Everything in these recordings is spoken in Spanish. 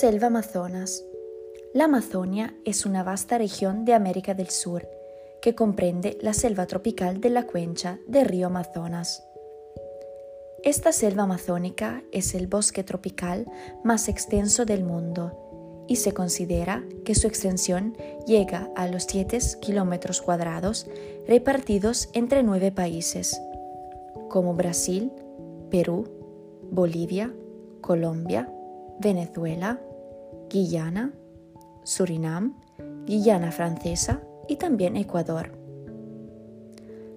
Selva Amazonas. La Amazonia es una vasta región de América del Sur que comprende la selva tropical de la cuenca del río Amazonas. Esta selva amazónica es el bosque tropical más extenso del mundo y se considera que su extensión llega a los 7 kilómetros cuadrados repartidos entre nueve países, como Brasil, Perú, Bolivia, Colombia, Venezuela, Guyana, Surinam, Guyana Francesa y también Ecuador.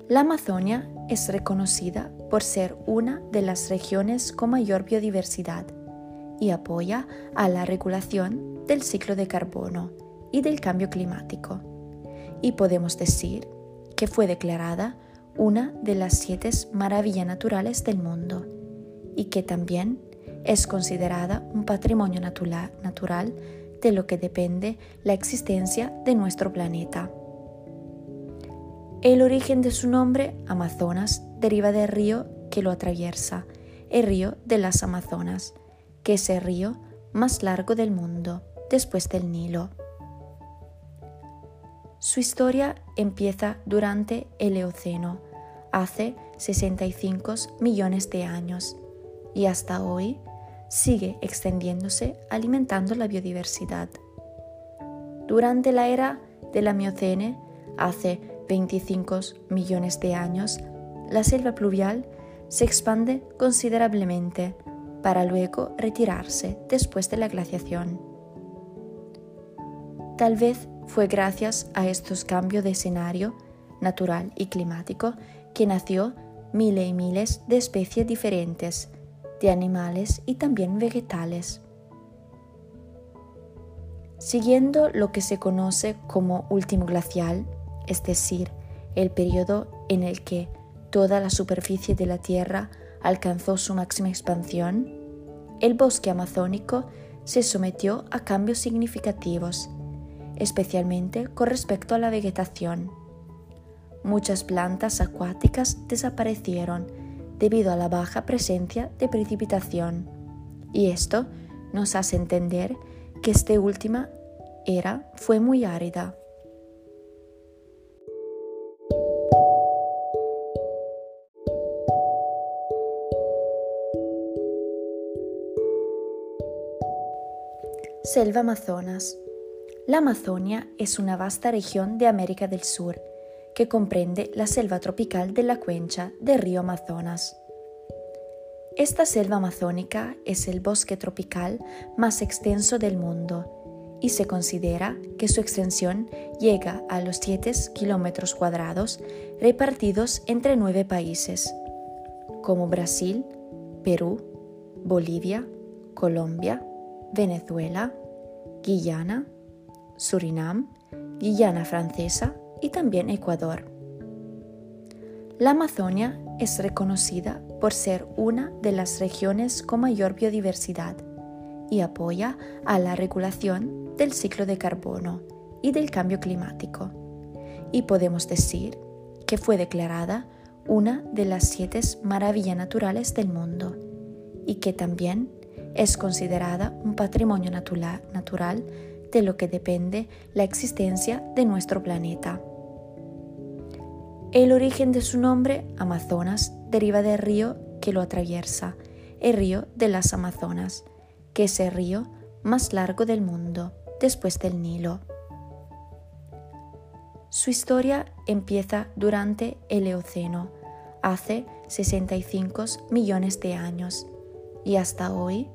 La Amazonia es reconocida por ser una de las regiones con mayor biodiversidad y apoya a la regulación del ciclo de carbono y del cambio climático. Y podemos decir que fue declarada una de las siete maravillas naturales del mundo y que también es considerada un patrimonio natural de lo que depende la existencia de nuestro planeta. El origen de su nombre, Amazonas, deriva del río que lo atraviesa, el río de las Amazonas, que es el río más largo del mundo, después del Nilo. Su historia empieza durante el Eoceno, hace 65 millones de años, y hasta hoy sigue extendiéndose alimentando la biodiversidad. Durante la era de la Miocene, hace 25 millones de años, la selva pluvial se expande considerablemente para luego retirarse después de la glaciación. Tal vez fue gracias a estos cambios de escenario natural y climático que nació miles y miles de especies diferentes de animales y también vegetales. Siguiendo lo que se conoce como último glacial, es decir, el periodo en el que toda la superficie de la Tierra alcanzó su máxima expansión, el bosque amazónico se sometió a cambios significativos, especialmente con respecto a la vegetación. Muchas plantas acuáticas desaparecieron debido a la baja presencia de precipitación, y esto nos hace entender que esta última era fue muy árida. Selva Amazonas. La Amazonia es una vasta región de América del Sur que comprende la selva tropical de la cuenca del río Amazonas. Esta selva amazónica es el bosque tropical más extenso del mundo y se considera que su extensión llega a los 7 kilómetros cuadrados repartidos entre nueve países, como Brasil, Perú, Bolivia, Colombia, Venezuela, Guyana, Surinam, Guyana Francesa y también Ecuador. La Amazonia es reconocida por ser una de las regiones con mayor biodiversidad y apoya a la regulación del ciclo de carbono y del cambio climático. Y podemos decir que fue declarada una de las siete maravillas naturales del mundo y que también es considerada un patrimonio natural de lo que depende la existencia de nuestro planeta. El origen de su nombre, Amazonas, deriva del río que lo atraviesa, el río de las Amazonas, que es el río más largo del mundo, después del Nilo. Su historia empieza durante el Eoceno, hace 65 millones de años, y hasta hoy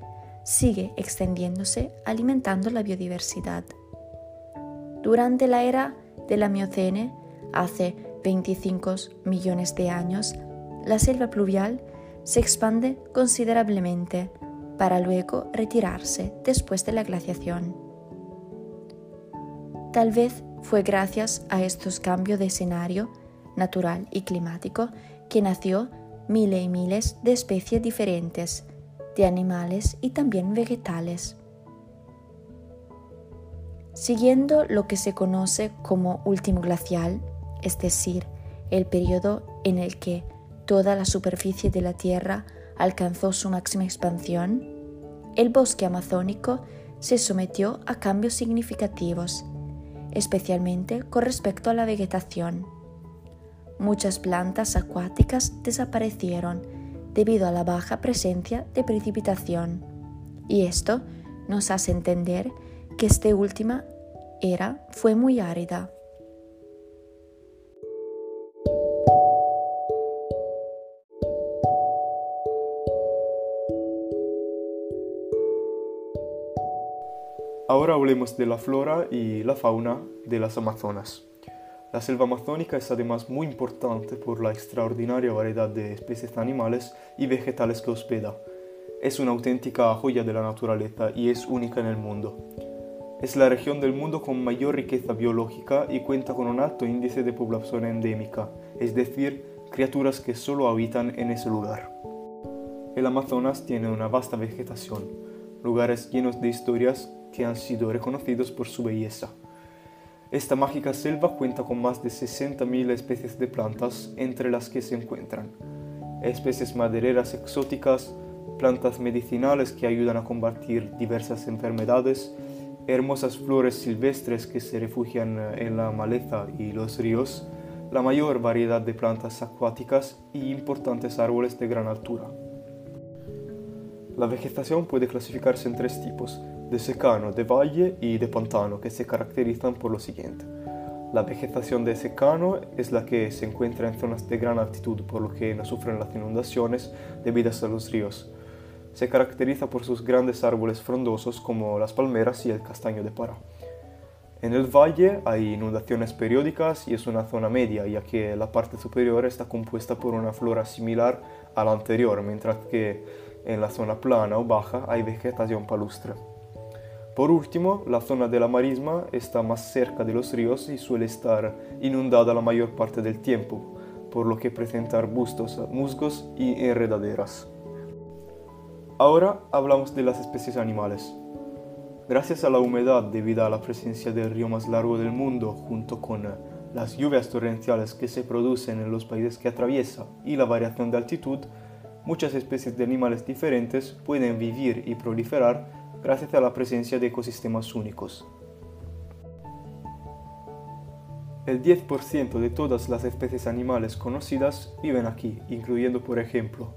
sigue extendiéndose alimentando la biodiversidad. Durante la era de la Miocene, hace 25 millones de años, la selva pluvial se expande considerablemente para luego retirarse después de la glaciación. Tal vez fue gracias a estos cambios de escenario natural y climático que nació miles y miles de especies diferentes de animales y también vegetales. Siguiendo lo que se conoce como último glacial, es decir, el periodo en el que toda la superficie de la Tierra alcanzó su máxima expansión, el bosque amazónico se sometió a cambios significativos, especialmente con respecto a la vegetación. Muchas plantas acuáticas desaparecieron debido a la baja presencia de precipitación, y esto nos hace entender que esta última era fue muy árida. Ahora hablemos de la flora y la fauna de las Amazonas. La selva amazónica es además muy importante por la extraordinaria variedad de especies animales y vegetales que hospeda. Es una auténtica joya de la naturaleza y es única en el mundo. Es la región del mundo con mayor riqueza biológica y cuenta con un alto índice de población endémica, es decir, criaturas que solo habitan en ese lugar. El Amazonas tiene una vasta vegetación, lugares llenos de historias que han sido reconocidos por su belleza. Esta mágica selva cuenta con más de 60.000 especies de plantas, entre las que se encuentran especies madereras exóticas, plantas medicinales que ayudan a combatir diversas enfermedades, hermosas flores silvestres que se refugian en la maleza y los ríos, la mayor variedad de plantas acuáticas y importantes árboles de gran altura. La vegetación puede clasificarse en tres tipos, de secano, de valle y de pantano, que se caracterizan por lo siguiente. La vegetación de secano es la que se encuentra en zonas de gran altitud, por lo que no sufren las inundaciones debidas a los ríos. Se caracteriza por sus grandes árboles frondosos como las palmeras y el castaño de Pará. En el valle hay inundaciones periódicas y es una zona media, ya que la parte superior está compuesta por una flora similar a la anterior, mientras que en la zona plana o baja hay vegetación palustre. Por último, la zona de la marisma está más cerca de los ríos y suele estar inundada la mayor parte del tiempo, por lo que presenta arbustos, musgos y enredaderas. Ahora hablamos de las especies animales. Gracias a la humedad debida a la presencia del río más largo del mundo, junto con las lluvias torrenciales que se producen en los países que atraviesa y la variación de altitud, muchas especies de animales diferentes pueden vivir y proliferar gracias a la presencia de ecosistemas únicos. El 10% de todas las especies animales conocidas viven aquí, incluyendo por ejemplo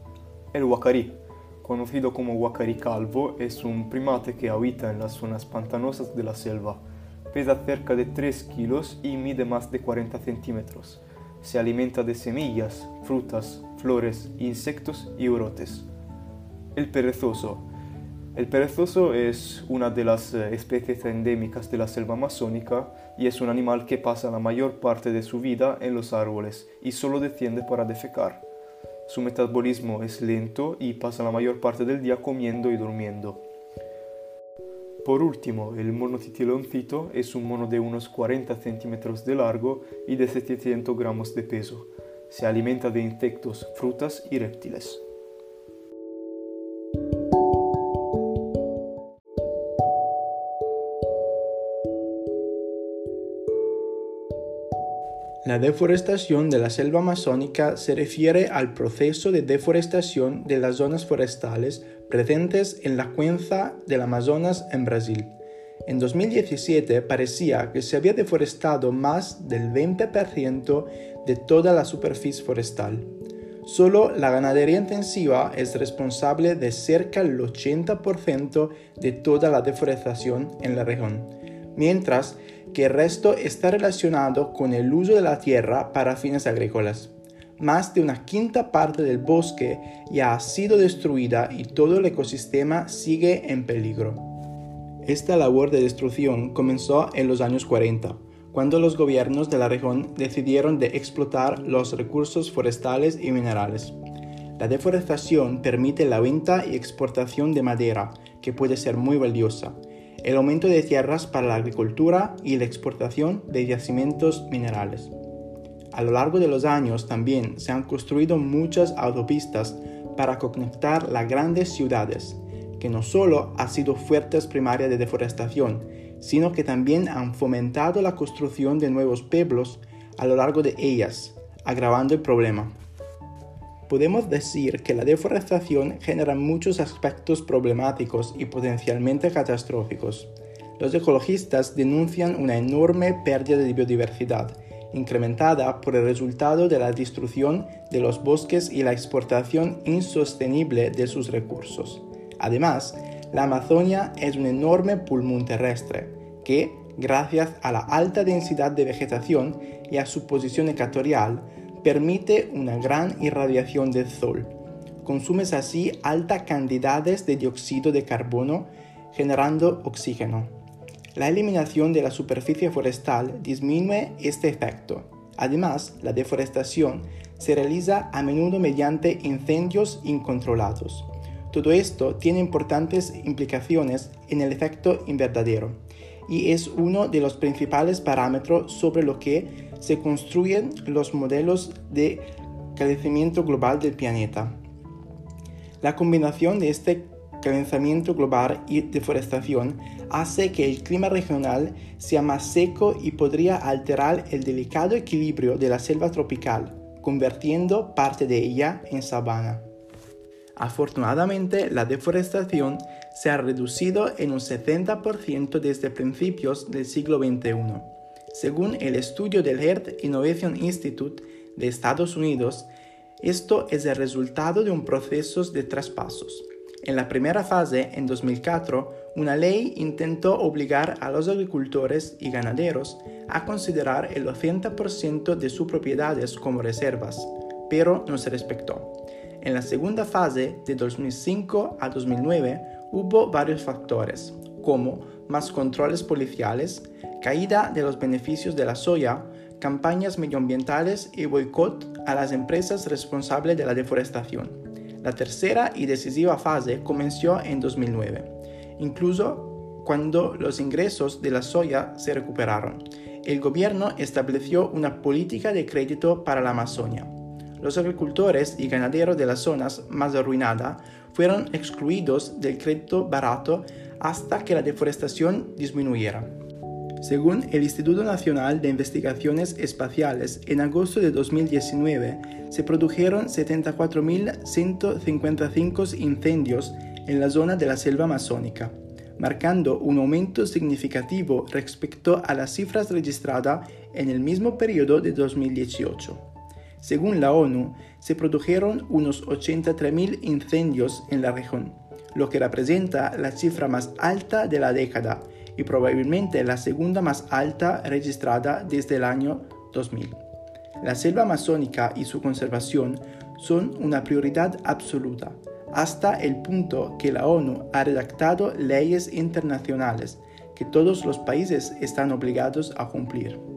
el huacarí, conocido como huacarí calvo, es un primate que habita en las zonas pantanosas de la selva. Pesa cerca de 3 kilos y mide más de 40 centímetros. Se alimenta de semillas, frutas, flores, insectos y brotes. El perezoso el perezoso es una de las eh, especies endémicas de la selva amazónica y es un animal que pasa la mayor parte de su vida en los árboles y solo desciende para defecar. Su metabolismo es lento y pasa la mayor parte del día comiendo y durmiendo. Por último, el mono titiloncito es un mono de unos 40 centímetros de largo y de 700 gramos de peso. Se alimenta de insectos, frutas y reptiles. La deforestación de la selva amazónica se refiere al proceso de deforestación de las zonas forestales presentes en la cuenca del Amazonas en Brasil. En 2017 parecía que se había deforestado más del 20% de toda la superficie forestal. Solo la ganadería intensiva es responsable de cerca del 80% de toda la deforestación en la región, mientras que el resto está relacionado con el uso de la tierra para fines agrícolas. Más de una quinta parte del bosque ya ha sido destruida y todo el ecosistema sigue en peligro. Esta labor de destrucción comenzó en los años 40, cuando los gobiernos de la región decidieron de explotar los recursos forestales y minerales. La deforestación permite la venta y exportación de madera, que puede ser muy valiosa, el aumento de tierras para la agricultura y la exportación de yacimientos minerales. A lo largo de los años también se han construido muchas autopistas para conectar las grandes ciudades, que no solo han sido fuertes primarias de deforestación, sino que también han fomentado la construcción de nuevos pueblos a lo largo de ellas, agravando el problema. Podemos decir que la deforestación genera muchos aspectos problemáticos y potencialmente catastróficos. Los ecologistas denuncian una enorme pérdida de biodiversidad, incrementada por el resultado de la destrucción de los bosques y la exportación insostenible de sus recursos. Además, la Amazonia es un enorme pulmón terrestre que, gracias a la alta densidad de vegetación y a su posición ecuatorial, permite una gran irradiación del sol. Consume así altas cantidades de dióxido de carbono generando oxígeno. La eliminación de la superficie forestal disminuye este efecto. Además, la deforestación se realiza a menudo mediante incendios incontrolados. Todo esto tiene importantes implicaciones en el efecto invernadero y es uno de los principales parámetros sobre lo que se construyen los modelos de calentamiento global del planeta. La combinación de este calentamiento global y deforestación hace que el clima regional sea más seco y podría alterar el delicado equilibrio de la selva tropical, convirtiendo parte de ella en sabana. Afortunadamente, la deforestación se ha reducido en un 70% desde principios del siglo XXI. Según el estudio del Earth Innovation Institute de Estados Unidos, esto es el resultado de un proceso de traspasos. En la primera fase, en 2004, una ley intentó obligar a los agricultores y ganaderos a considerar el 80% de sus propiedades como reservas, pero no se respetó. En la segunda fase, de 2005 a 2009, hubo varios factores, como más controles policiales, caída de los beneficios de la soya, campañas medioambientales y boicot a las empresas responsables de la deforestación. La tercera y decisiva fase comenzó en 2009, incluso cuando los ingresos de la soya se recuperaron. El gobierno estableció una política de crédito para la Amazonia. Los agricultores y ganaderos de las zonas más arruinadas fueron excluidos del crédito barato hasta que la deforestación disminuyera. Según el Instituto Nacional de Investigaciones Espaciales, en agosto de 2019 se produjeron 74.155 incendios en la zona de la selva amazónica, marcando un aumento significativo respecto a las cifras registradas en el mismo periodo de 2018. Según la ONU, se produjeron unos 83.000 incendios en la región, lo que representa la cifra más alta de la década y probablemente la segunda más alta registrada desde el año 2000. La selva amazónica y su conservación son una prioridad absoluta, hasta el punto que la ONU ha redactado leyes internacionales que todos los países están obligados a cumplir.